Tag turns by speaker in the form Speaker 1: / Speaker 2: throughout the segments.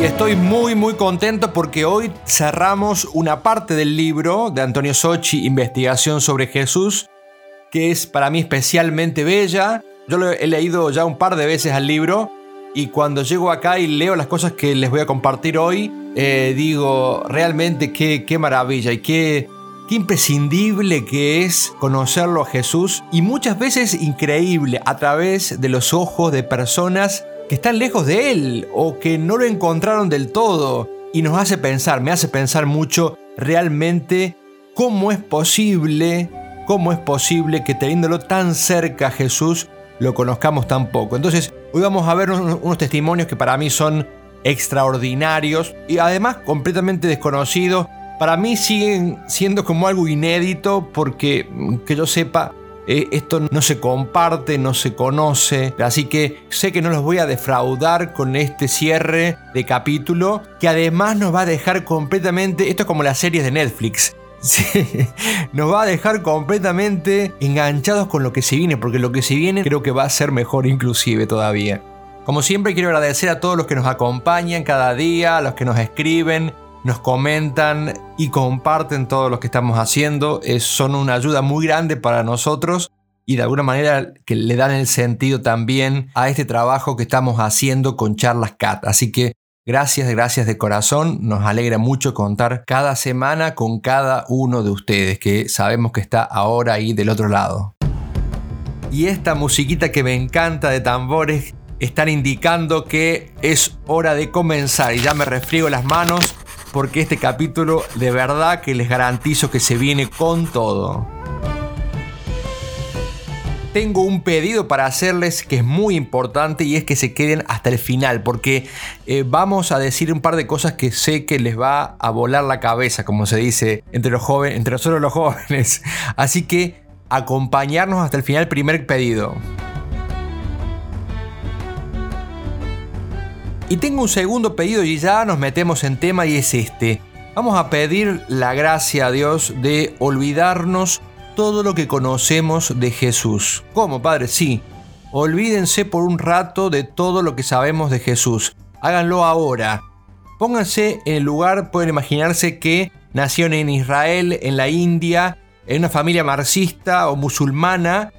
Speaker 1: y estoy muy muy contento porque hoy cerramos una parte del libro de Antonio Sochi, Investigación sobre Jesús, que es para mí especialmente bella. Yo lo he leído ya un par de veces al libro y cuando llego acá y leo las cosas que les voy a compartir hoy, eh, digo realmente qué, qué maravilla y qué, qué imprescindible que es conocerlo a Jesús y muchas veces increíble a través de los ojos de personas que están lejos de él o que no lo encontraron del todo y nos hace pensar, me hace pensar mucho realmente cómo es posible, cómo es posible que teniéndolo tan cerca Jesús lo conozcamos tan poco. Entonces, hoy vamos a ver unos, unos testimonios que para mí son extraordinarios y además completamente desconocidos. Para mí siguen siendo como algo inédito porque que yo sepa eh, esto no se comparte, no se conoce, así que sé que no los voy a defraudar con este cierre de capítulo, que además nos va a dejar completamente, esto es como las series de Netflix, nos va a dejar completamente enganchados con lo que se viene, porque lo que se viene creo que va a ser mejor inclusive todavía. Como siempre quiero agradecer a todos los que nos acompañan cada día, a los que nos escriben, nos comentan y comparten todo lo que estamos haciendo. Es, son una ayuda muy grande para nosotros y de alguna manera que le dan el sentido también a este trabajo que estamos haciendo con Charlas Cat. Así que gracias, gracias de corazón. Nos alegra mucho contar cada semana con cada uno de ustedes que sabemos que está ahora ahí del otro lado. Y esta musiquita que me encanta de tambores están indicando que es hora de comenzar y ya me refriego las manos porque este capítulo de verdad que les garantizo que se viene con todo. Tengo un pedido para hacerles que es muy importante y es que se queden hasta el final porque eh, vamos a decir un par de cosas que sé que les va a volar la cabeza, como se dice entre los jóvenes, entre nosotros los jóvenes. Así que acompañarnos hasta el final, primer pedido. Y tengo un segundo pedido y ya nos metemos en tema y es este. Vamos a pedir la gracia a Dios de olvidarnos todo lo que conocemos de Jesús. ¿Cómo, Padre? Sí. olvídense por un rato de todo lo que sabemos de Jesús. Háganlo ahora. Pónganse en el lugar, pueden imaginarse que nacieron en Israel, en la India, en una familia marxista o musulmana,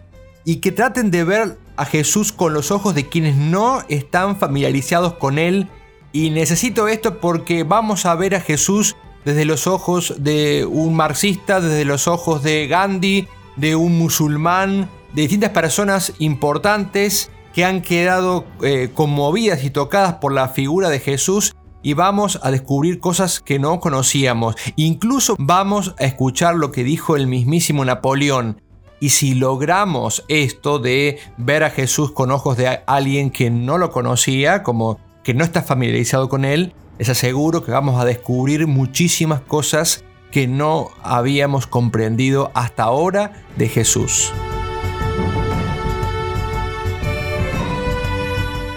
Speaker 1: y que traten de ver a Jesús con los ojos de quienes no están familiarizados con Él. Y necesito esto porque vamos a ver a Jesús desde los ojos de un marxista, desde los ojos de Gandhi, de un musulmán, de distintas personas importantes que han quedado eh, conmovidas y tocadas por la figura de Jesús y vamos a descubrir cosas que no conocíamos. Incluso vamos a escuchar lo que dijo el mismísimo Napoleón. Y si logramos esto de ver a Jesús con ojos de alguien que no lo conocía, como que no está familiarizado con él, les aseguro que vamos a descubrir muchísimas cosas que no habíamos comprendido hasta ahora de Jesús.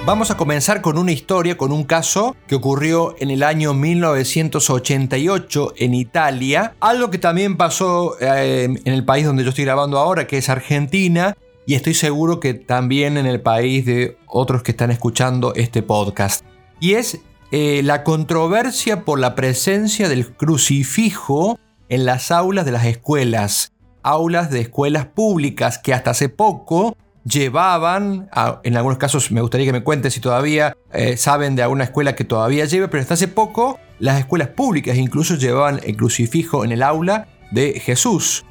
Speaker 1: Vamos a comenzar con una historia, con un caso que ocurrió en el año 1988 en Italia, algo que también pasó eh, en el país donde yo estoy grabando ahora, que es Argentina, y estoy seguro que también en el país de otros que están escuchando este podcast. Y es eh, la controversia por la presencia del crucifijo en las aulas de las escuelas, aulas de escuelas públicas que hasta hace poco llevaban, en algunos casos me gustaría que me cuenten si todavía eh, saben de alguna escuela que todavía lleve, pero hasta hace poco las escuelas públicas incluso llevaban el crucifijo en el aula de Jesús.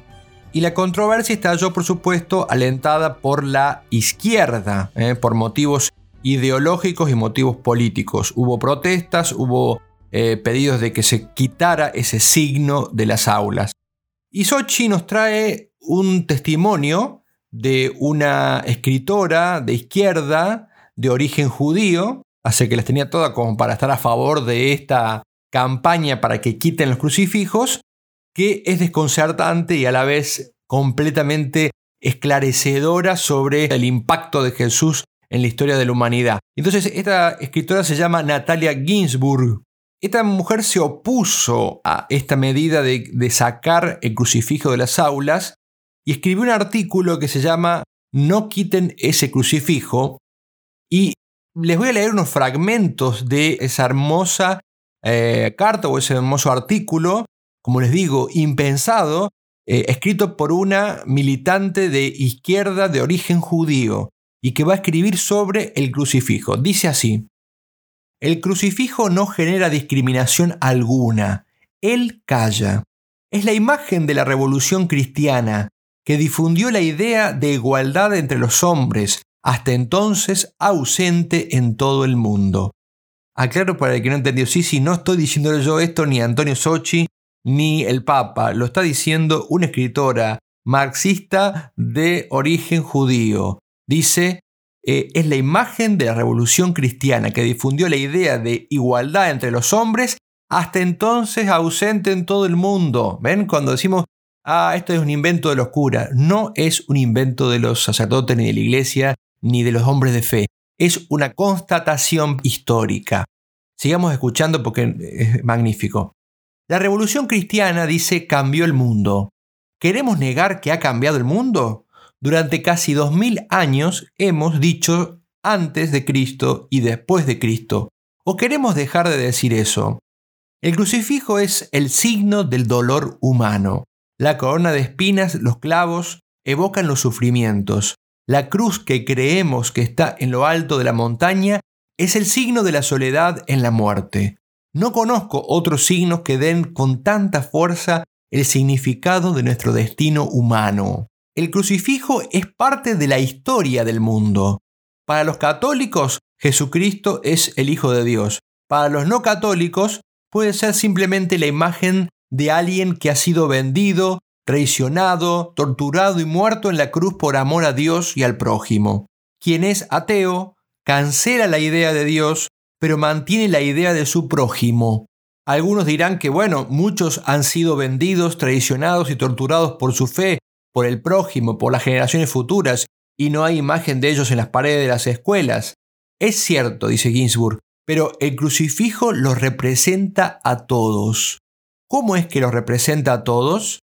Speaker 1: Y la controversia estalló, por supuesto, alentada por la izquierda, eh, por motivos ideológicos y motivos políticos. Hubo protestas, hubo eh, pedidos de que se quitara ese signo de las aulas. Y Sochi nos trae un testimonio de una escritora de izquierda de origen judío, así que las tenía todas como para estar a favor de esta campaña para que quiten los crucifijos, que es desconcertante y a la vez completamente esclarecedora sobre el impacto de Jesús en la historia de la humanidad. Entonces, esta escritora se llama Natalia Ginsburg. Esta mujer se opuso a esta medida de, de sacar el crucifijo de las aulas y escribió un artículo que se llama No quiten ese crucifijo y les voy a leer unos fragmentos de esa hermosa eh, carta o ese hermoso artículo, como les digo, impensado, eh, escrito por una militante de izquierda de origen judío y que va a escribir sobre el crucifijo. Dice así, el crucifijo no genera discriminación alguna, él calla. Es la imagen de la revolución cristiana, que difundió la idea de igualdad entre los hombres, hasta entonces ausente en todo el mundo. Aclaro para el que no entendió, sí, sí, no estoy diciendo yo esto ni Antonio Sochi ni el Papa, lo está diciendo una escritora marxista de origen judío. Dice, eh, es la imagen de la revolución cristiana que difundió la idea de igualdad entre los hombres, hasta entonces ausente en todo el mundo. ¿Ven? Cuando decimos ah, esto es un invento de los curas. No es un invento de los sacerdotes ni de la iglesia ni de los hombres de fe. Es una constatación histórica. Sigamos escuchando porque es magnífico. La revolución cristiana, dice, cambió el mundo. ¿Queremos negar que ha cambiado el mundo? Durante casi dos mil años hemos dicho antes de Cristo y después de Cristo. ¿O queremos dejar de decir eso? El crucifijo es el signo del dolor humano. La corona de espinas, los clavos, evocan los sufrimientos. La cruz que creemos que está en lo alto de la montaña es el signo de la soledad en la muerte. No conozco otros signos que den con tanta fuerza el significado de nuestro destino humano. El crucifijo es parte de la historia del mundo. Para los católicos, Jesucristo es el Hijo de Dios. Para los no católicos, puede ser simplemente la imagen de alguien que ha sido vendido, traicionado, torturado y muerto en la cruz por amor a Dios y al prójimo. Quien es ateo cancela la idea de Dios, pero mantiene la idea de su prójimo. Algunos dirán que, bueno, muchos han sido vendidos, traicionados y torturados por su fe, por el prójimo, por las generaciones futuras, y no hay imagen de ellos en las paredes de las escuelas. Es cierto, dice Ginsburg, pero el crucifijo los representa a todos. ¿Cómo es que los representa a todos?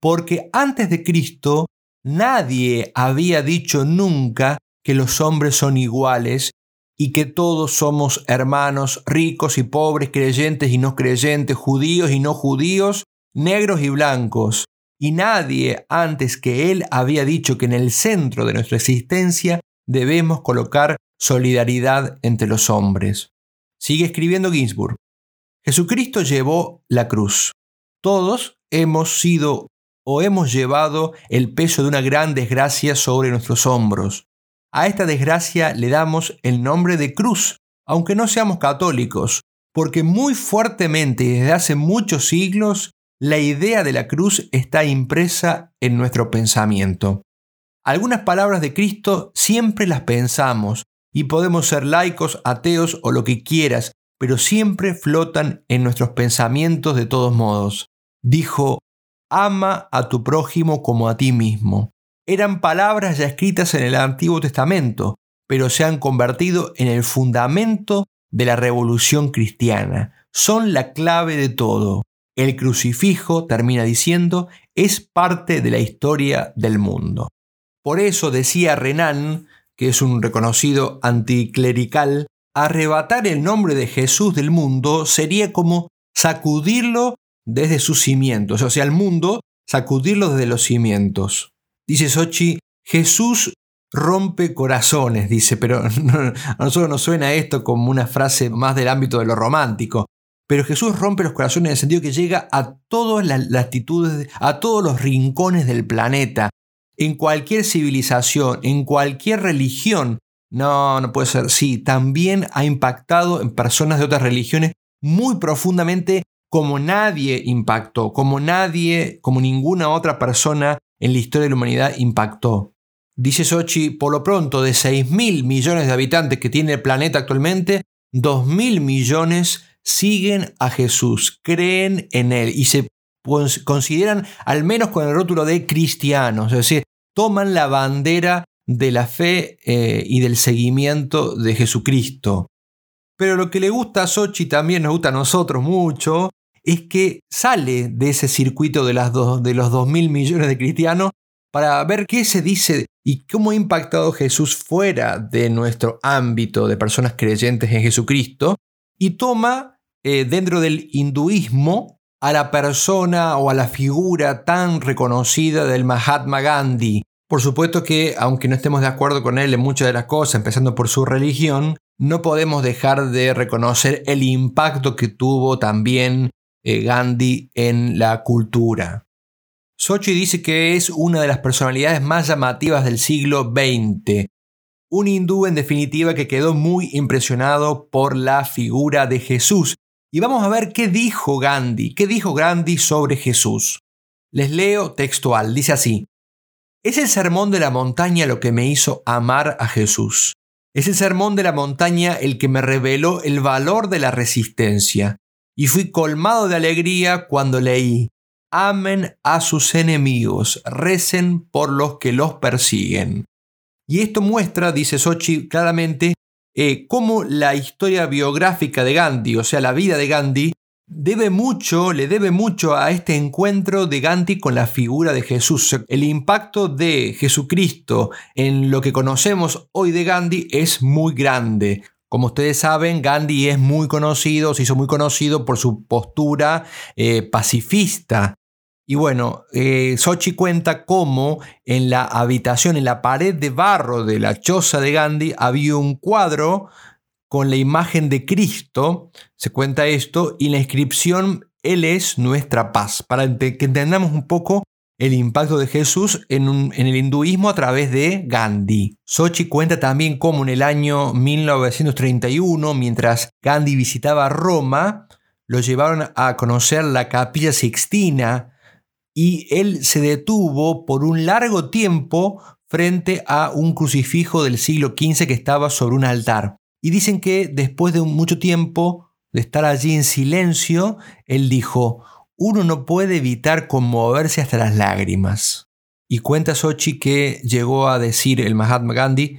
Speaker 1: Porque antes de Cristo nadie había dicho nunca que los hombres son iguales y que todos somos hermanos, ricos y pobres, creyentes y no creyentes, judíos y no judíos, negros y blancos. Y nadie antes que Él había dicho que en el centro de nuestra existencia debemos colocar solidaridad entre los hombres. Sigue escribiendo Ginsburg. Jesucristo llevó la cruz. Todos hemos sido o hemos llevado el peso de una gran desgracia sobre nuestros hombros. A esta desgracia le damos el nombre de cruz, aunque no seamos católicos, porque muy fuertemente desde hace muchos siglos la idea de la cruz está impresa en nuestro pensamiento. Algunas palabras de Cristo siempre las pensamos, y podemos ser laicos, ateos o lo que quieras, pero siempre flotan en nuestros pensamientos de todos modos. Dijo, ama a tu prójimo como a ti mismo eran palabras ya escritas en el Antiguo Testamento, pero se han convertido en el fundamento de la revolución cristiana. Son la clave de todo. El crucifijo, termina diciendo, es parte de la historia del mundo. Por eso decía Renan, que es un reconocido anticlerical, arrebatar el nombre de Jesús del mundo sería como sacudirlo desde sus cimientos, o sea, el mundo sacudirlo desde los cimientos. Dice Sochi, Jesús rompe corazones, dice, pero a nosotros nos suena esto como una frase más del ámbito de lo romántico. Pero Jesús rompe los corazones en el sentido que llega a todas las latitudes, a todos los rincones del planeta, en cualquier civilización, en cualquier religión. No, no puede ser. Sí, también ha impactado en personas de otras religiones muy profundamente como nadie impactó, como nadie, como ninguna otra persona en la historia de la humanidad impactó. Dice Sochi, por lo pronto, de 6 mil millones de habitantes que tiene el planeta actualmente, 2 mil millones siguen a Jesús, creen en Él y se consideran al menos con el rótulo de cristianos, es decir, toman la bandera de la fe eh, y del seguimiento de Jesucristo. Pero lo que le gusta a Sochi también nos gusta a nosotros mucho es que sale de ese circuito de, las de los 2 mil millones de cristianos para ver qué se dice y cómo ha impactado Jesús fuera de nuestro ámbito de personas creyentes en Jesucristo y toma eh, dentro del hinduismo a la persona o a la figura tan reconocida del Mahatma Gandhi. Por supuesto que, aunque no estemos de acuerdo con él en muchas de las cosas, empezando por su religión, no podemos dejar de reconocer el impacto que tuvo también eh, Gandhi en la cultura. Sochi dice que es una de las personalidades más llamativas del siglo XX, un hindú en definitiva que quedó muy impresionado por la figura de Jesús. Y vamos a ver qué dijo Gandhi, qué dijo Gandhi sobre Jesús. Les leo textual, dice así, es el sermón de la montaña lo que me hizo amar a Jesús. Es el sermón de la montaña el que me reveló el valor de la resistencia, y fui colmado de alegría cuando leí, amen a sus enemigos, recen por los que los persiguen. Y esto muestra, dice Sochi claramente, eh, cómo la historia biográfica de Gandhi, o sea, la vida de Gandhi, debe mucho, le debe mucho a este encuentro de Gandhi con la figura de Jesús. El impacto de Jesucristo en lo que conocemos hoy de Gandhi es muy grande. Como ustedes saben, Gandhi es muy conocido, se hizo muy conocido por su postura eh, pacifista. Y bueno, eh, Sochi cuenta cómo en la habitación, en la pared de barro de la choza de Gandhi, había un cuadro con la imagen de Cristo, se cuenta esto, y la inscripción Él es nuestra paz, para que entendamos un poco el impacto de Jesús en, el hinduismo a través de Gandhi. Sochi cuenta también cómo en el año 1931, mientras Gandhi visitaba Roma, lo llevaron a conocer la capilla sixtina y él se detuvo por un largo tiempo frente a un crucifijo del siglo XV que estaba sobre un altar. Y dicen que después de mucho tiempo de estar allí en silencio, él dijo, uno no puede evitar conmoverse hasta las lágrimas. Y cuenta Sochi que llegó a decir el Mahatma Gandhi,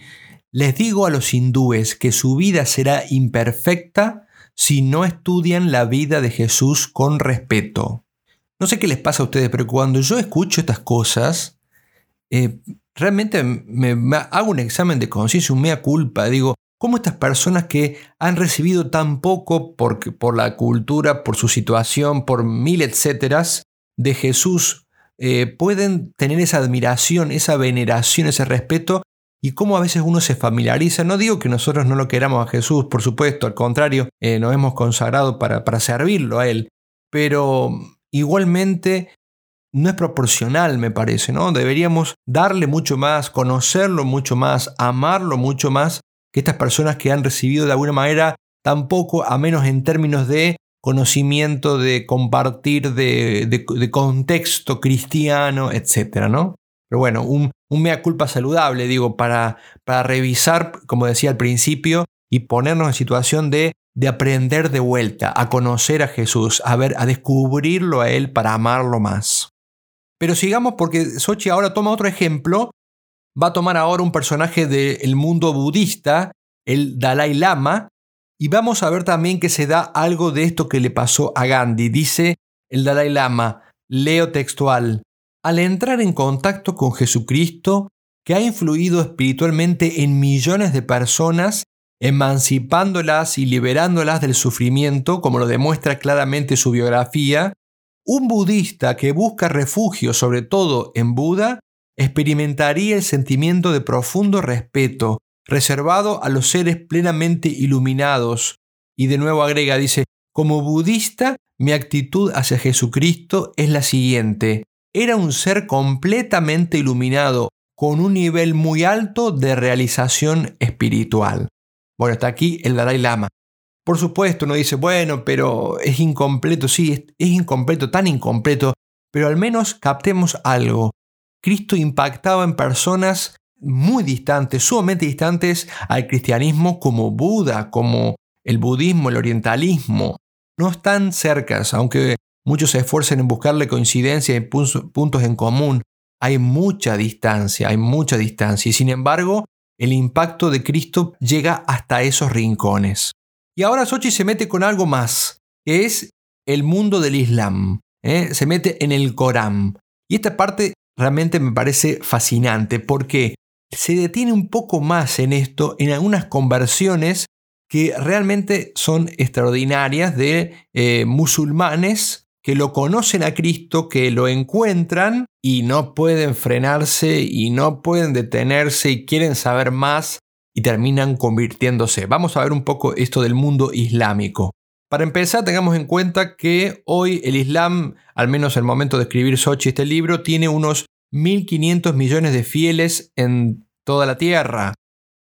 Speaker 1: les digo a los hindúes que su vida será imperfecta si no estudian la vida de Jesús con respeto. No sé qué les pasa a ustedes, pero cuando yo escucho estas cosas, eh, realmente me, hago un examen de conciencia, un mea culpa. Digo, ¿cómo estas personas que han recibido tan poco por, por la cultura, por su situación, por mil etcéteras de Jesús, eh, pueden tener esa admiración, esa veneración, ese respeto y cómo a veces uno se familiariza. No digo que nosotros no lo queramos a Jesús, por supuesto, al contrario, eh, nos hemos consagrado para, para servirlo a Él, pero igualmente no es proporcional, me parece, ¿no? Deberíamos darle mucho más, conocerlo mucho más, amarlo mucho más que estas personas que han recibido de alguna manera tampoco, a menos en términos de conocimiento, de compartir, de, de, contexto cristiano, etcétera, ¿no? Pero bueno, un, un mea culpa saludable, digo, para, para revisar, como decía al principio, y ponernos en situación de, de aprender de vuelta, a conocer a Jesús, a ver, a descubrirlo a Él para amarlo más. Pero sigamos porque Sochi ahora toma otro ejemplo. Va a tomar ahora un personaje del mundo budista, el Dalai Lama, y vamos a ver también que se da algo de esto que le pasó a Gandhi. Dice el Dalai Lama, leo textual, al entrar en contacto con Jesucristo, que ha influido espiritualmente en millones de personas, emancipándolas y liberándolas del sufrimiento, como lo demuestra claramente su biografía, un budista que busca refugio sobre todo en Buda experimentaría el sentimiento de profundo respeto reservado a los seres plenamente iluminados. Y de nuevo agrega, dice, como budista, mi actitud hacia Jesucristo es la siguiente. Era un ser completamente iluminado, con un nivel muy alto de realización espiritual. Bueno, está aquí el Dalai Lama. Por supuesto, uno dice, bueno, pero es incompleto, sí, es, incompleto, tan incompleto, pero al menos captemos algo. Cristo impactaba en personas muy distantes, sumamente distantes al cristianismo como Buda, como el budismo, el orientalismo. No están cercas, aunque muchos se esfuercen en buscarle coincidencia y puntos en común. Hay mucha distancia, hay mucha distancia y sin embargo el impacto de Cristo llega hasta esos rincones. Y ahora Sochi se mete con algo más, que es el mundo del Islam. ¿eh? Se mete en el Corán. Y esta parte realmente me parece fascinante porque se detiene un poco más en esto, en algunas conversiones que realmente son extraordinarias de eh, musulmanes que lo conocen a Cristo, que lo encuentran y no pueden frenarse y no pueden detenerse y quieren saber más y terminan convirtiéndose. Vamos a ver un poco esto del mundo islámico. Para empezar, tengamos en cuenta que hoy el Islam, al menos en el momento de escribir Sochi este libro, tiene unos 1.500 millones de fieles en toda la tierra.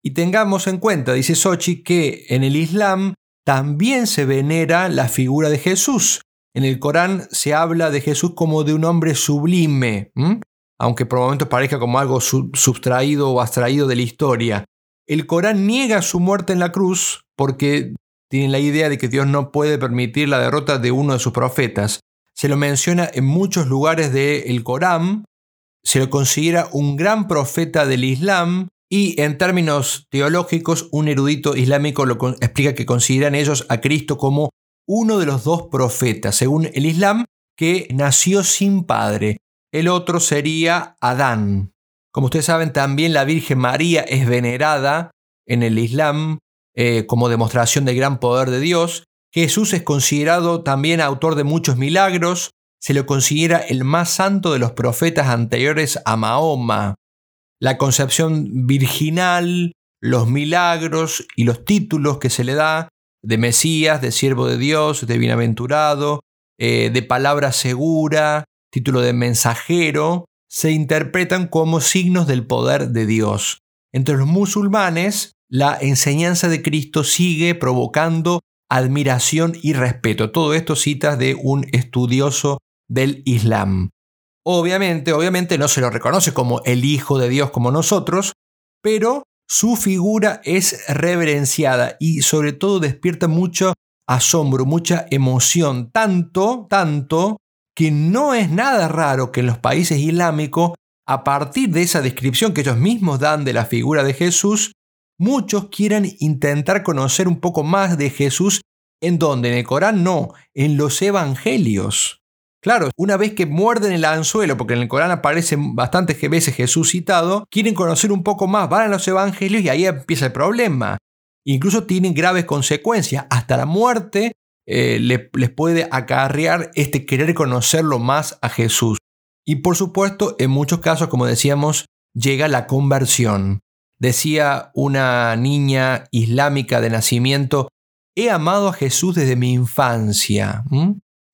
Speaker 1: Y tengamos en cuenta, dice Sochi, que en el Islam también se venera la figura de Jesús. En el Corán se habla de Jesús como de un hombre sublime, aunque por momentos parezca como algo sustraído o abstraído de la historia. El Corán niega su muerte en la cruz porque tienen la idea de que Dios no puede permitir la derrota de uno de sus profetas. Se lo menciona en muchos lugares del Corán, se lo considera un gran profeta del Islam y en términos teológicos un erudito islámico lo explica que consideran ellos a Cristo como uno de los dos profetas, según el Islam, que nació sin padre. El otro sería Adán. Como ustedes saben, también la Virgen María es venerada en el Islam eh, como demostración del gran poder de Dios. Jesús es considerado también autor de muchos milagros. Se lo considera el más santo de los profetas anteriores a Mahoma. La concepción virginal, los milagros y los títulos que se le da de Mesías, de siervo de Dios, de bienaventurado, eh, de palabra segura, título de mensajero, se interpretan como signos del poder de Dios. Entre los musulmanes, la enseñanza de Cristo sigue provocando admiración y respeto. Todo esto citas de un estudioso del Islam. Obviamente, obviamente no se lo reconoce como el Hijo de Dios como nosotros, pero su figura es reverenciada y sobre todo despierta mucho asombro, mucha emoción, tanto, tanto que no es nada raro que en los países islámicos, a partir de esa descripción que ellos mismos dan de la figura de Jesús, muchos quieran intentar conocer un poco más de Jesús en donde en el Corán no, en los evangelios. Claro, una vez que muerden el anzuelo, porque en el Corán aparece bastantes veces Jesús citado, quieren conocer un poco más, van a los evangelios y ahí empieza el problema. Incluso tienen graves consecuencias, hasta la muerte eh, les puede acarrear este querer conocerlo más a Jesús. Y por supuesto, en muchos casos, como decíamos, llega la conversión. Decía una niña islámica de nacimiento, he amado a Jesús desde mi infancia.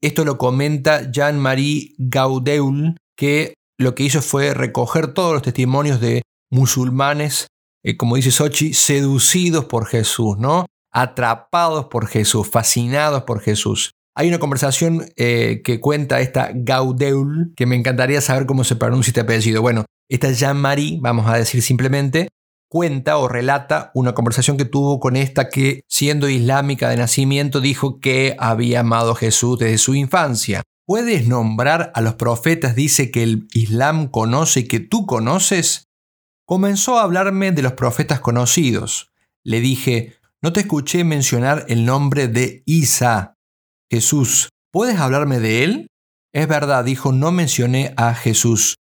Speaker 1: Esto lo comenta Jean-Marie Gaudeul, que lo que hizo fue recoger todos los testimonios de musulmanes, eh, como dice Sochi, seducidos por Jesús, ¿no? Atrapados por Jesús, fascinados por Jesús. Hay una conversación eh, que cuenta esta Gaudeul, que me encantaría saber cómo se pronuncia este apellido. Bueno, esta Jean-Marie, vamos a decir simplemente, cuenta o relata una conversación que tuvo con esta que, siendo islámica de nacimiento, dijo que había amado a Jesús desde su infancia. ¿Puedes nombrar a los profetas, dice que el Islam conoce y que tú conoces? Comenzó a hablarme de los profetas conocidos. Le dije, no te escuché mencionar el nombre de Isa. Jesús, ¿puedes hablarme de él? Es verdad, dijo, no mencioné a Jesús.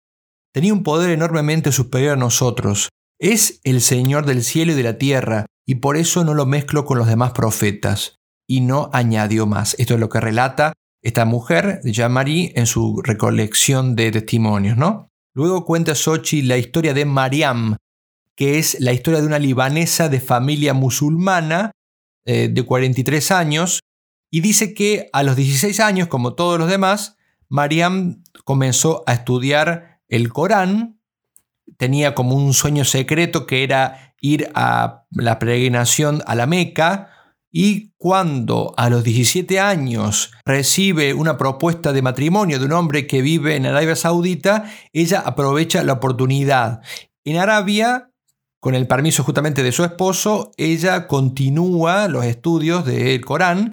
Speaker 1: Tenía un poder enormemente superior a nosotros. Es el Señor del cielo y de la tierra, y por eso no lo mezclo con los demás profetas. Y no añadió más. Esto es lo que relata esta mujer, Jean-Marie, en su recolección de testimonios, ¿no? Luego cuenta Sochi la historia de Mariam, que es la historia de una libanesa de familia musulmana eh, de 43 años, y dice que a los 16 años, como todos los demás, Mariam comenzó a estudiar el Corán tenía como un sueño secreto que era ir a la peregrinación a la Meca y cuando a los 17 años recibe una propuesta de matrimonio de un hombre que vive en Arabia Saudita, ella aprovecha la oportunidad. En Arabia, con el permiso justamente de su esposo, ella continúa los estudios del Corán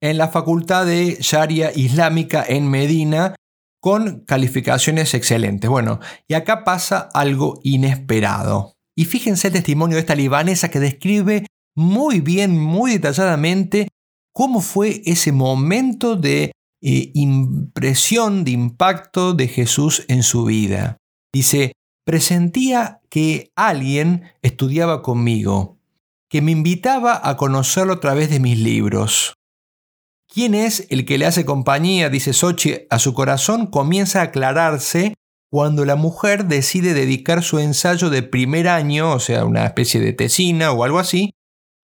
Speaker 1: en la Facultad de Sharia Islámica en Medina, con calificaciones excelentes. Bueno, y acá pasa algo inesperado. Y fíjense el testimonio de esta libanesa que describe muy bien, muy detalladamente cómo fue ese momento de eh, impresión, de impacto de Jesús en su vida. Dice, presentía que alguien estudiaba conmigo, que me invitaba a conocerlo a través de mis libros. ¿Quién es el que le hace compañía, dice Sochi, a su corazón? Comienza a aclararse cuando la mujer decide dedicar su ensayo de primer año, o sea, una especie de tesina o algo así,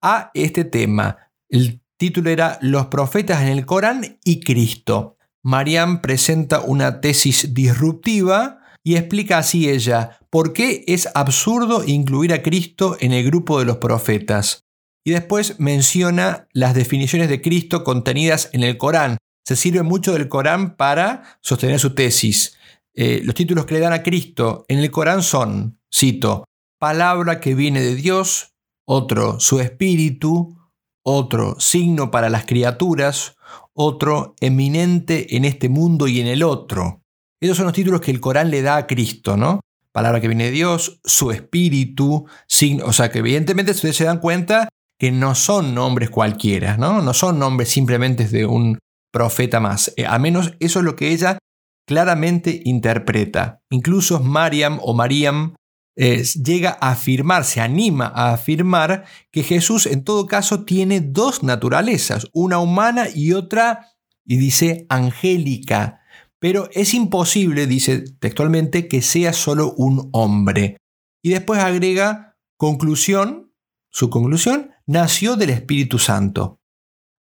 Speaker 1: a este tema. El título era Los profetas en el Corán y Cristo. Mariam presenta una tesis disruptiva y explica así ella por qué es absurdo incluir a Cristo en el grupo de los profetas. Y después menciona las definiciones de Cristo contenidas en el Corán. Se sirve mucho del Corán para sostener su tesis. Eh, los títulos que le dan a Cristo en el Corán son, cito, palabra que viene de Dios, otro su espíritu, otro signo para las criaturas, otro eminente en este mundo y en el otro. Esos son los títulos que el Corán le da a Cristo, ¿no? Palabra que viene de Dios, su espíritu, signo, o sea que evidentemente ustedes se dan cuenta que no son nombres cualquiera, ¿no? No son nombres simplemente de un profeta más. Eh, a menos eso es lo que ella claramente interpreta. Incluso Mariam o Mariam eh, llega a afirmar, se anima a afirmar que Jesús en todo caso tiene dos naturalezas, una humana y otra, y dice, angélica. Pero es imposible, dice textualmente, que sea solo un hombre. Y después agrega, conclusión, su conclusión, nació del Espíritu Santo.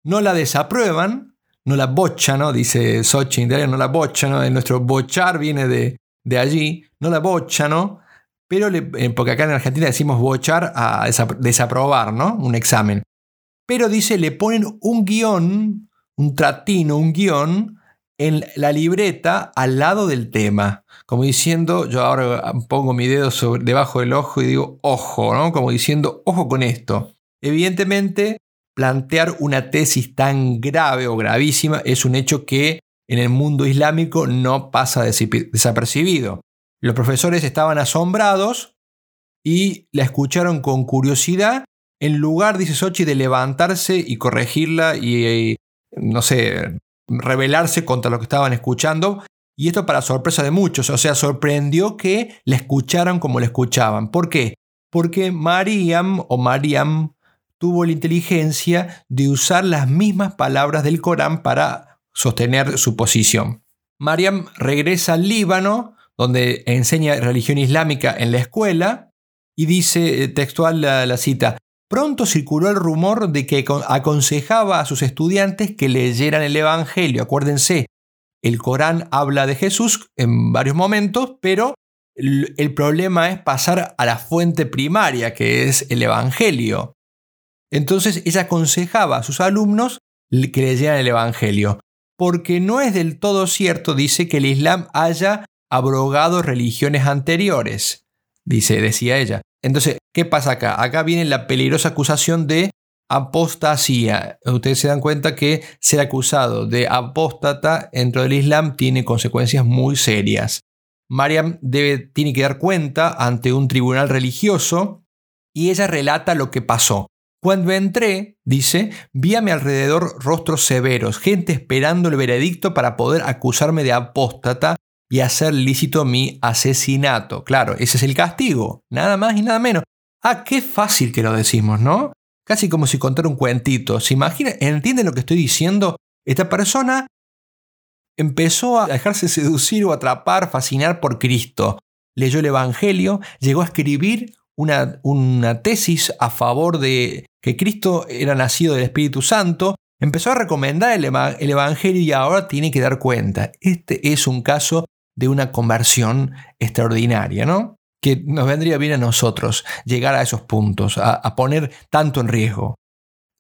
Speaker 1: No la desaprueban, no la bochan, ¿no? dice Xochitl, no la bochan, nuestro bochar viene de, de allí, no la bochan, pero eh, porque acá en Argentina decimos bochar a desaprobar, ¿no? Un examen. Pero dice, le ponen un guion, un tratino, un guion en la libreta al lado del tema. Como diciendo, yo ahora pongo mi dedo debajo del ojo y digo, ojo, ¿no? Como diciendo, ojo con esto. Evidentemente, plantear una tesis tan grave o gravísima es un hecho que en el mundo islámico no pasa desapercibido. Los profesores estaban asombrados y la escucharon con curiosidad en lugar, dice Sochi, de levantarse y corregirla y, no sé, rebelarse contra lo que estaban escuchando. Y esto para sorpresa de muchos, o sea, sorprendió que le escucharan como le escuchaban. ¿Por qué? Porque Mariam o Mariam tuvo la inteligencia de usar las mismas palabras del Corán para sostener su posición. Mariam regresa al Líbano, donde enseña religión islámica en la escuela, y dice eh, textual la, cita, pronto circuló el rumor de que aconsejaba a sus estudiantes que leyeran el Evangelio. Acuérdense, el Corán habla de Jesús en varios momentos, pero el problema es pasar a la fuente primaria, que es el Evangelio. Entonces ella aconsejaba a sus alumnos que leyeran el Evangelio, porque no es del todo cierto, dice, que el Islam haya abrogado religiones anteriores, dice, decía ella. Entonces, ¿qué pasa acá? Acá viene la peligrosa acusación de apostasía. Ustedes se dan cuenta que ser acusado de apóstata dentro del Islam tiene consecuencias muy serias. Mariam debe, tiene que dar cuenta ante un tribunal religioso y ella relata lo que pasó. Cuando entré, dice, vi a mi alrededor rostros severos, gente esperando el veredicto para poder acusarme de apóstata y hacer lícito mi asesinato. Claro, ese es el castigo, nada más y nada menos. Ah, qué fácil que lo decimos, ¿no? Casi como si contara un cuentito. ¿Se imagina? ¿Entienden lo que estoy diciendo? Esta persona empezó a dejarse seducir o atrapar, fascinar por Cristo. Leyó el Evangelio, llegó a escribir una, una tesis a favor de que Cristo era nacido del Espíritu Santo, empezó a recomendar el, el, Evangelio y ahora tiene que dar cuenta. Este es un caso de una conversión extraordinaria, ¿no? Que nos vendría bien a nosotros llegar a esos puntos, a, a poner tanto en riesgo.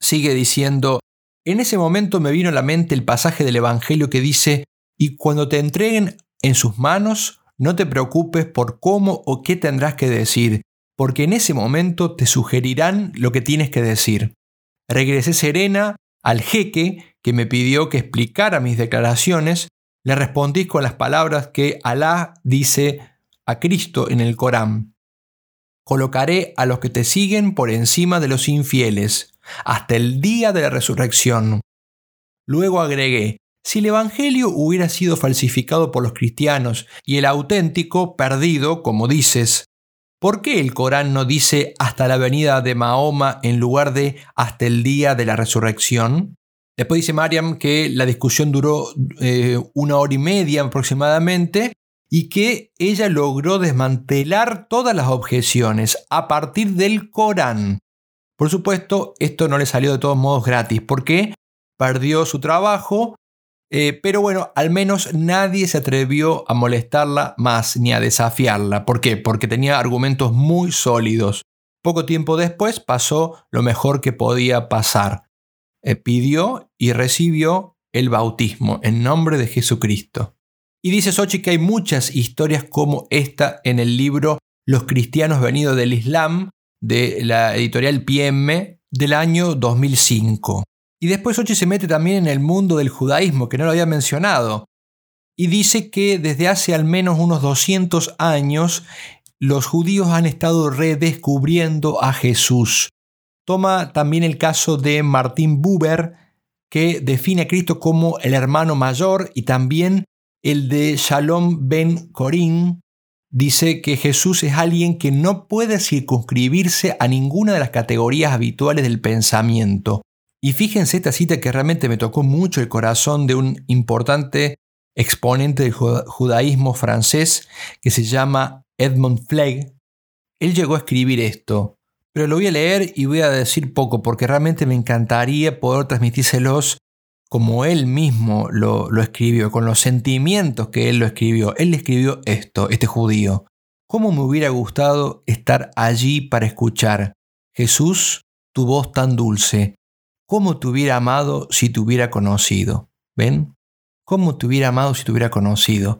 Speaker 1: Sigue diciendo, en ese momento me vino a la mente el pasaje del Evangelio que dice, y cuando te entreguen en sus manos, no te preocupes por cómo o qué tendrás que decir, porque en ese momento te sugerirán lo que tienes que decir. Regresé serena al jeque que me pidió que explicara mis declaraciones, le respondí con las palabras que Alá dice a Cristo en el Corán. Colocaré a los que te siguen por encima de los infieles, hasta el día de la resurrección. Luego agregué, si el Evangelio hubiera sido falsificado por los cristianos y el auténtico perdido, como dices, ¿Por qué el Corán no dice hasta la venida de Mahoma en lugar de hasta el día de la resurrección? Después dice Mariam que la discusión duró eh, una hora y media aproximadamente y que ella logró desmantelar todas las objeciones a partir del Corán. Por supuesto, esto no le salió de todos modos gratis porque perdió su trabajo eh, pero bueno, al menos nadie se atrevió a molestarla más ni a desafiarla. ¿Por qué? Porque tenía argumentos muy sólidos. Poco tiempo después pasó lo mejor que podía pasar. Eh, pidió y recibió el bautismo en nombre de Jesucristo. Y dice Sochi que hay muchas historias como esta en el libro Los cristianos venidos del Islam de la editorial PM del año 2005. Y después Ochi se mete también en el mundo del judaísmo, que no lo había mencionado, y dice que desde hace al menos unos 200 años los judíos han estado redescubriendo a Jesús. Toma también el caso de Martín Buber, que define a Cristo como el hermano mayor, y también el de Shalom ben Corín, dice que Jesús es alguien que no puede circunscribirse a ninguna de las categorías habituales del pensamiento. Y fíjense esta cita que realmente me tocó mucho el corazón de un importante exponente del judaísmo francés que se llama Edmund Flegg. Él llegó a escribir esto, pero lo voy a leer y voy a decir poco porque realmente me encantaría poder transmitírselos como él mismo lo, lo escribió, con los sentimientos que él lo escribió. Él escribió esto, este judío. ¿Cómo me hubiera gustado estar allí para escuchar? Jesús, tu voz tan dulce, ¿Cómo te hubiera amado si te hubiera conocido? ¿Ven? ¿Cómo te hubiera amado si te hubiera conocido?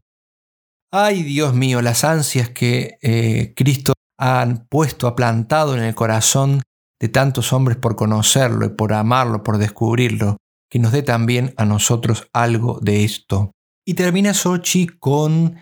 Speaker 1: Ay, Dios mío, las ansias que eh, Cristo ha puesto, ha plantado en el corazón de tantos hombres por conocerlo y por amarlo, por descubrirlo, que nos dé también a nosotros algo de esto. Y termina Sochi con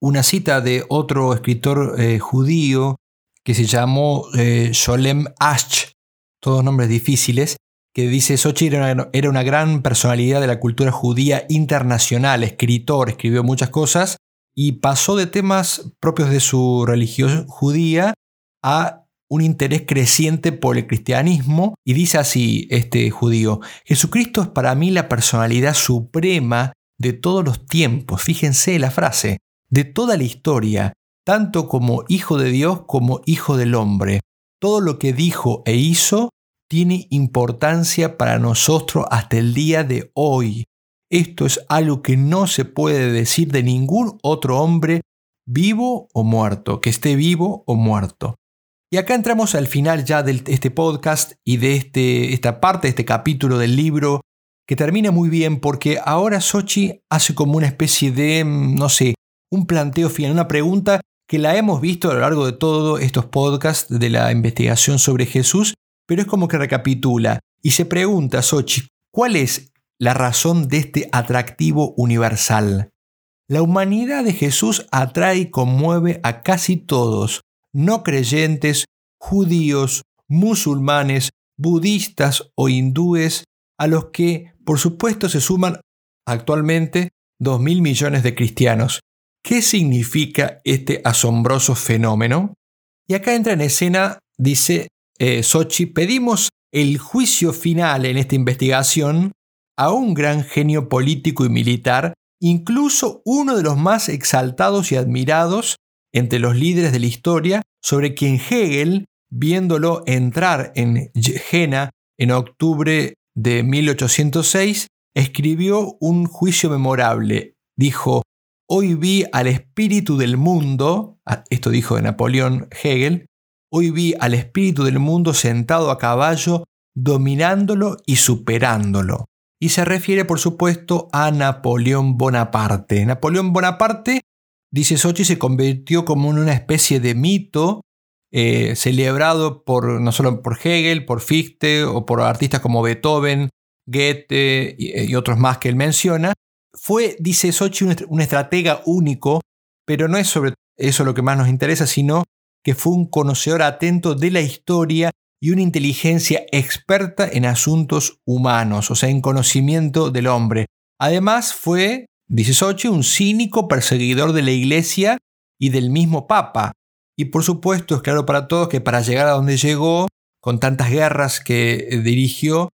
Speaker 1: una cita de otro escritor eh, judío que se llamó eh, Sholem Ash, todos nombres difíciles, que dice Sochi era una, gran personalidad de la cultura judía internacional, escritor, escribió muchas cosas y pasó de temas propios de su religión judía a un interés creciente por el cristianismo y dice así este judío, Jesucristo es para mí la personalidad suprema de todos los tiempos, fíjense la frase, de toda la historia, tanto como hijo de Dios como hijo del hombre. Todo lo que dijo e hizo tiene importancia para nosotros hasta el día de hoy. Esto es algo que no se puede decir de ningún otro hombre vivo o muerto, que esté vivo o muerto. Y acá entramos al final ya de este podcast y de este, esta parte, de este capítulo del libro, que termina muy bien porque ahora Sochi hace como una especie de, no sé, un planteo final, una pregunta que la hemos visto a lo largo de todos estos podcasts de la investigación sobre Jesús pero es como que recapitula y se pregunta, Sochi, ¿cuál es la razón de este atractivo universal? La humanidad de Jesús atrae y conmueve a casi todos, no creyentes, judíos, musulmanes, budistas o hindúes, a los que, por supuesto, se suman actualmente 2.000 millones de cristianos. ¿Qué significa este asombroso fenómeno? Y acá entra en escena, dice eh, pedimos el juicio final en esta investigación a un gran genio político y militar, incluso uno de los más exaltados y admirados entre los líderes de la historia, sobre quien Hegel, viéndolo entrar en Jena en octubre de 1806, escribió un juicio memorable. Dijo, hoy vi al espíritu del mundo, esto dijo de Napoleón Hegel, Hoy vi al espíritu del mundo sentado a caballo, dominándolo y superándolo. Y se refiere, por supuesto, a Napoleón Bonaparte. Napoleón Bonaparte, dice Sochi, se convirtió como en una especie de mito eh, celebrado por, no solo por Hegel, por Fichte o por artistas como Beethoven, Goethe y, otros más que él menciona. Fue, dice Sochi, un, un estratega único, pero no es sobre eso lo que más nos interesa, sino que fue un conocedor atento de la historia y una inteligencia experta en asuntos humanos, o sea, en conocimiento del hombre. Además fue, dice Sochi, un cínico perseguidor de la Iglesia y del mismo Papa. Y por supuesto es claro para todos que para llegar a donde llegó, con tantas guerras que dirigió,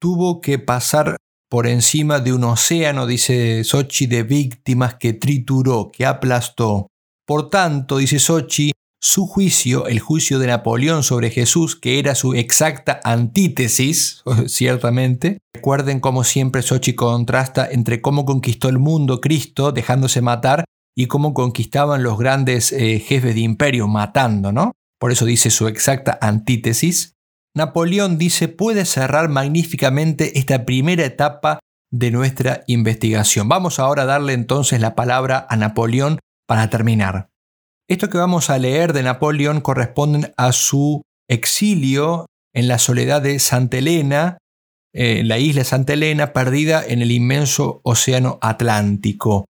Speaker 1: tuvo que pasar por encima de un océano, dice Sochi, de víctimas que trituró, que aplastó. Por tanto, dice Sochi, su juicio, el juicio de Napoleón sobre Jesús, que era su exacta antítesis, ciertamente. Recuerden cómo siempre Sochi contrasta entre cómo conquistó el mundo Cristo dejándose matar y cómo conquistaban los grandes eh, jefes de imperio matando, ¿no? Por eso dice su exacta antítesis. Napoleón dice puede cerrar magníficamente esta primera etapa de nuestra investigación. Vamos ahora a darle entonces la palabra a Napoleón para terminar. Esto que vamos a leer de Napoleón corresponde a su exilio en la soledad de Santa Elena, eh, la isla Santa Elena, perdida en el inmenso océano Atlántico.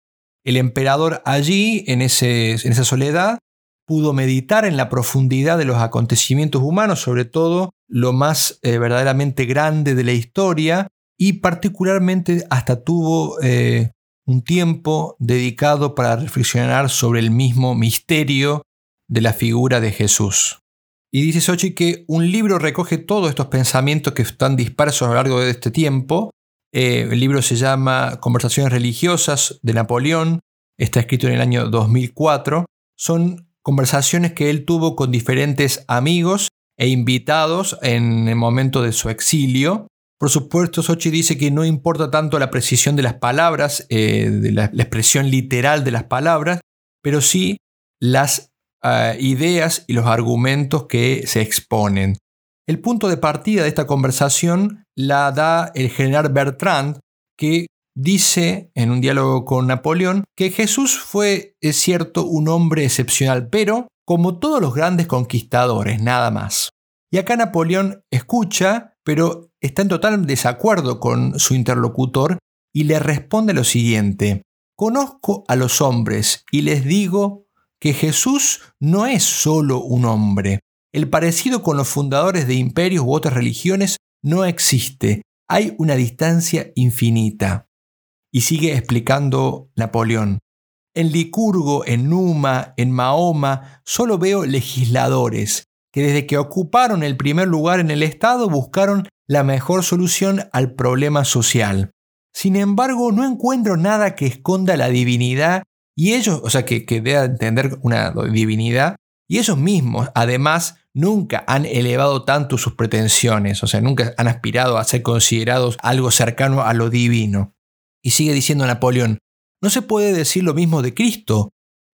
Speaker 1: El emperador allí, en, ese, en esa soledad, pudo meditar en la profundidad de los acontecimientos humanos, sobre todo lo más eh, verdaderamente grande de la historia, y particularmente hasta tuvo eh, un tiempo dedicado para reflexionar sobre el mismo misterio de la figura de Jesús. Y dice Sochi que un libro recoge todos estos pensamientos que están dispersos a lo largo de este tiempo. Eh, el libro se llama Conversaciones religiosas de Napoleón, está escrito en el año 2004. Son conversaciones que él tuvo con diferentes amigos e invitados en el momento de su exilio por supuesto, Sochi dice que no importa tanto la precisión de las palabras, eh, de la, expresión literal de las palabras, pero sí las ah, ideas y los argumentos que se exponen. El punto de partida de esta conversación la da el general Bertrand, que dice en un diálogo con Napoleón que Jesús fue, es cierto, un hombre excepcional, pero como todos los grandes conquistadores, nada más. Y acá Napoleón escucha, pero está en total desacuerdo con su interlocutor y le responde lo siguiente, conozco a los hombres y les digo que Jesús no es solo un hombre. El parecido con los fundadores de imperios u otras religiones no existe. Hay una distancia infinita. Y sigue explicando Napoleón. En Licurgo, en Numa, en Mahoma, solo veo legisladores que desde que ocuparon el primer lugar en el Estado buscaron la mejor solución al problema social. Sin embargo, no encuentro nada que esconda la divinidad y ellos, o sea, que, que dé a entender una divinidad, y ellos mismos, además, nunca han elevado tanto sus pretensiones, o sea, nunca han aspirado a ser considerados algo cercano a lo divino. Y sigue diciendo Napoleón, no se puede decir lo mismo de Cristo.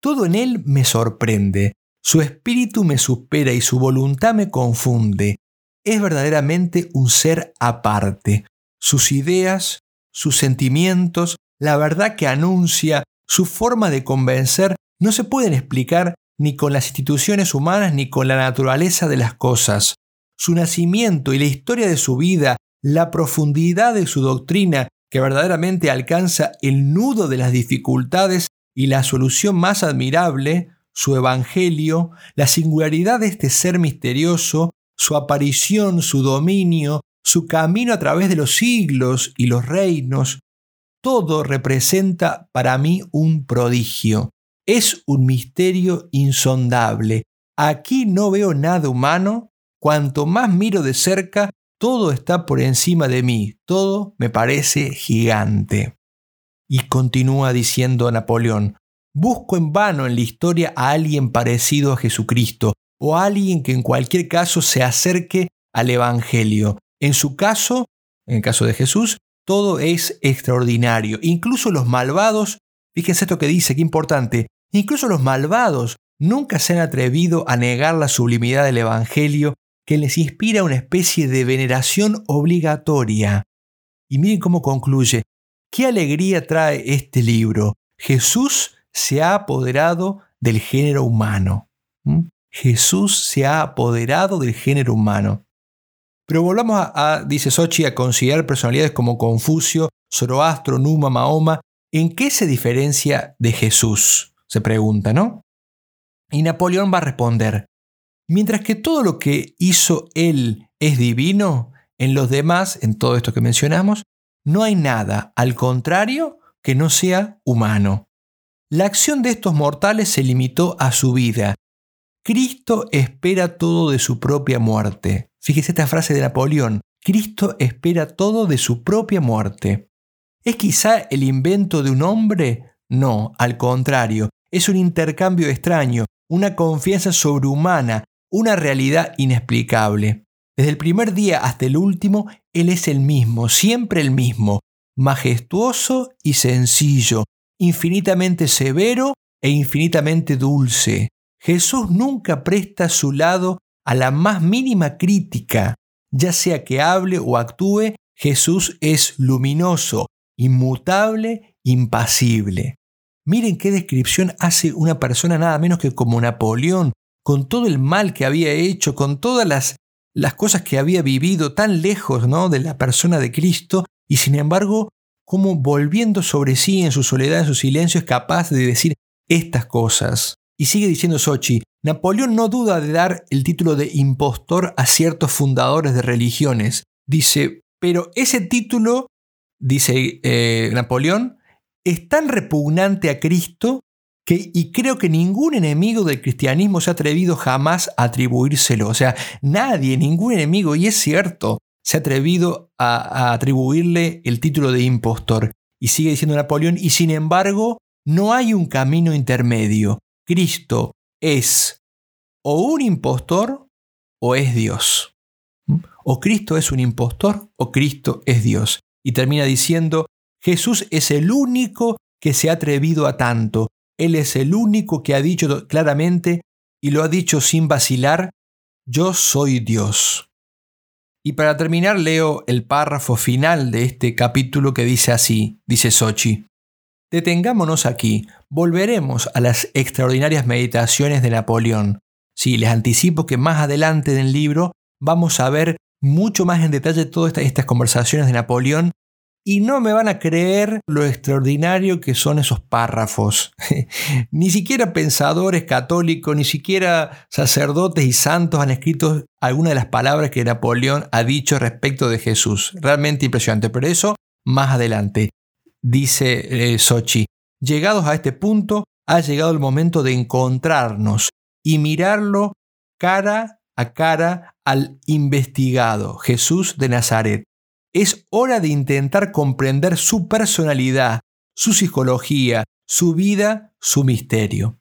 Speaker 1: Todo en él me sorprende, su espíritu me supera y su voluntad me confunde. Es verdaderamente un ser aparte. Sus ideas, sus sentimientos, la verdad que anuncia, su forma de convencer no se pueden explicar ni con las instituciones humanas ni con la naturaleza de las cosas. Su nacimiento y la historia de su vida, la profundidad de su doctrina, que verdaderamente alcanza el nudo de las dificultades y la solución más admirable, su evangelio, la singularidad de este ser misterioso, su aparición, su dominio, su camino a través de los siglos y los reinos, todo representa para mí un prodigio. Es un misterio insondable. Aquí no veo nada humano. Cuanto más miro de cerca, todo está por encima de mí. Todo me parece gigante. Y continúa diciendo Napoleón, busco en vano en la historia a alguien parecido a Jesucristo, o alguien que en cualquier caso se acerque al Evangelio. En su caso, en el caso de Jesús, todo es extraordinario. Incluso los malvados, fíjense esto que dice, qué importante, incluso los malvados nunca se han atrevido a negar la sublimidad del Evangelio que les inspira una especie de veneración obligatoria. Y miren cómo concluye. ¿Qué alegría trae este libro? Jesús se ha apoderado del género humano. ¿Mm? Jesús se ha apoderado del género humano. Pero volvamos a, dice Sochi, a considerar personalidades como Confucio, Zoroastro, Numa, Mahoma. ¿En qué se diferencia de Jesús? Se pregunta, ¿no? Y Napoleón va a responder, mientras que todo lo que hizo él es divino, en los demás, en todo esto que mencionamos, no hay nada, al contrario, que no sea humano. La acción de estos mortales se limitó a su vida. Cristo espera todo de su propia muerte. Fíjese esta frase de Napoleón. Cristo espera todo de su propia muerte. ¿Es quizá el invento de un hombre? No, al contrario, es un intercambio extraño, una confianza sobrehumana, una realidad inexplicable. Desde el primer día hasta el último, Él es el mismo, siempre el mismo, majestuoso y sencillo, infinitamente severo e infinitamente dulce. Jesús nunca presta su lado a la más mínima crítica, ya sea que hable o actúe, Jesús es luminoso, inmutable, impasible. Miren qué descripción hace una persona nada menos que como Napoleón, con todo el mal que había hecho, con todas las, las cosas que había vivido tan lejos ¿no? de la persona de Cristo, y sin embargo, como volviendo sobre sí en su soledad, en su silencio, es capaz de decir estas cosas. Y sigue diciendo Sochi, Napoleón no duda de dar el título de impostor a ciertos fundadores de religiones. Dice, pero ese título, dice eh, Napoleón, es tan repugnante a Cristo que, y creo que ningún enemigo del cristianismo se ha atrevido jamás a atribuírselo. O sea, nadie, ningún enemigo, y es cierto, se ha atrevido a, a atribuirle el título de impostor. Y sigue diciendo Napoleón, y sin embargo, no hay un camino intermedio. Cristo es o un impostor o es Dios. O Cristo es un impostor o Cristo es Dios. Y termina diciendo, Jesús es el único que se ha atrevido a tanto. Él es el único que ha dicho claramente y lo ha dicho sin vacilar, yo soy Dios. Y para terminar leo el párrafo final de este capítulo que dice así, dice Sochi. Detengámonos aquí, volveremos a las extraordinarias meditaciones de Napoleón. Sí, les anticipo que más adelante en el libro vamos a ver mucho más en detalle todas estas conversaciones de Napoleón y no me van a creer lo extraordinario que son esos párrafos. ni siquiera pensadores católicos, ni siquiera sacerdotes y santos han escrito algunas de las palabras que Napoleón ha dicho respecto de Jesús. Realmente impresionante. Pero eso más adelante. Dice eh, llegados a este punto, ha llegado el momento de encontrarnos y mirarlo cara a cara al investigado, Jesús de Nazaret es hora de intentar comprender su personalidad, su psicología, su vida, su misterio.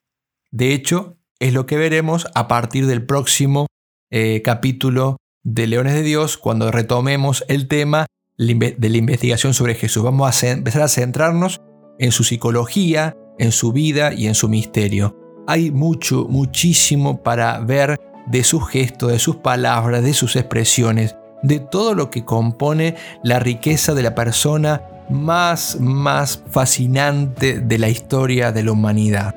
Speaker 1: De hecho, es lo que veremos a partir del próximo eh, capítulo de Leones de Dios, cuando retomemos el tema de la investigación sobre Jesús. Vamos a empezar a centrarnos en su psicología, en su vida y en su misterio. Hay mucho, muchísimo para ver de sus gestos, de sus palabras, de sus expresiones de todo lo que compone la riqueza de la persona más, más fascinante de la historia de la humanidad.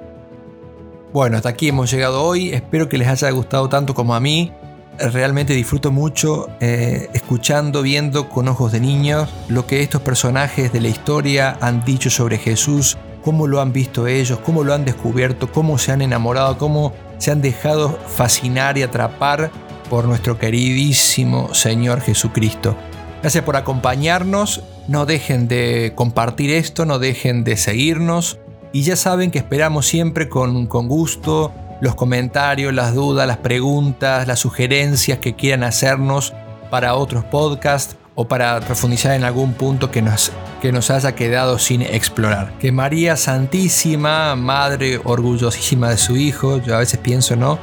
Speaker 1: Bueno, hasta aquí hemos llegado hoy, espero que les haya gustado tanto como a mí. Realmente disfruto mucho eh, escuchando, viendo con ojos de niños lo que estos personajes de la historia han dicho sobre Jesús, cómo lo han visto ellos, cómo lo han descubierto, cómo se han enamorado, cómo se han dejado fascinar y atrapar por nuestro queridísimo Señor Jesucristo. Gracias por acompañarnos, no dejen de compartir esto, no dejen de seguirnos y ya saben que esperamos siempre con, con gusto los comentarios, las dudas, las preguntas, las sugerencias que quieran hacernos para otros podcasts o para profundizar en algún punto que nos, que nos haya quedado sin explorar. Que María Santísima, Madre orgullosísima de su Hijo, yo a veces pienso, ¿no?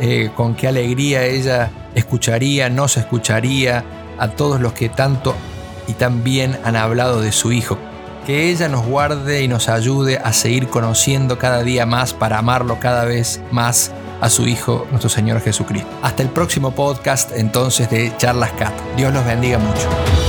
Speaker 1: Eh, con qué alegría ella escucharía, nos escucharía a todos los que tanto y tan bien han hablado de su Hijo. Que ella nos guarde y nos ayude a seguir conociendo cada día más para amarlo cada vez más a su Hijo, nuestro Señor Jesucristo. Hasta el próximo podcast entonces de Charlas Cat. Dios los bendiga mucho.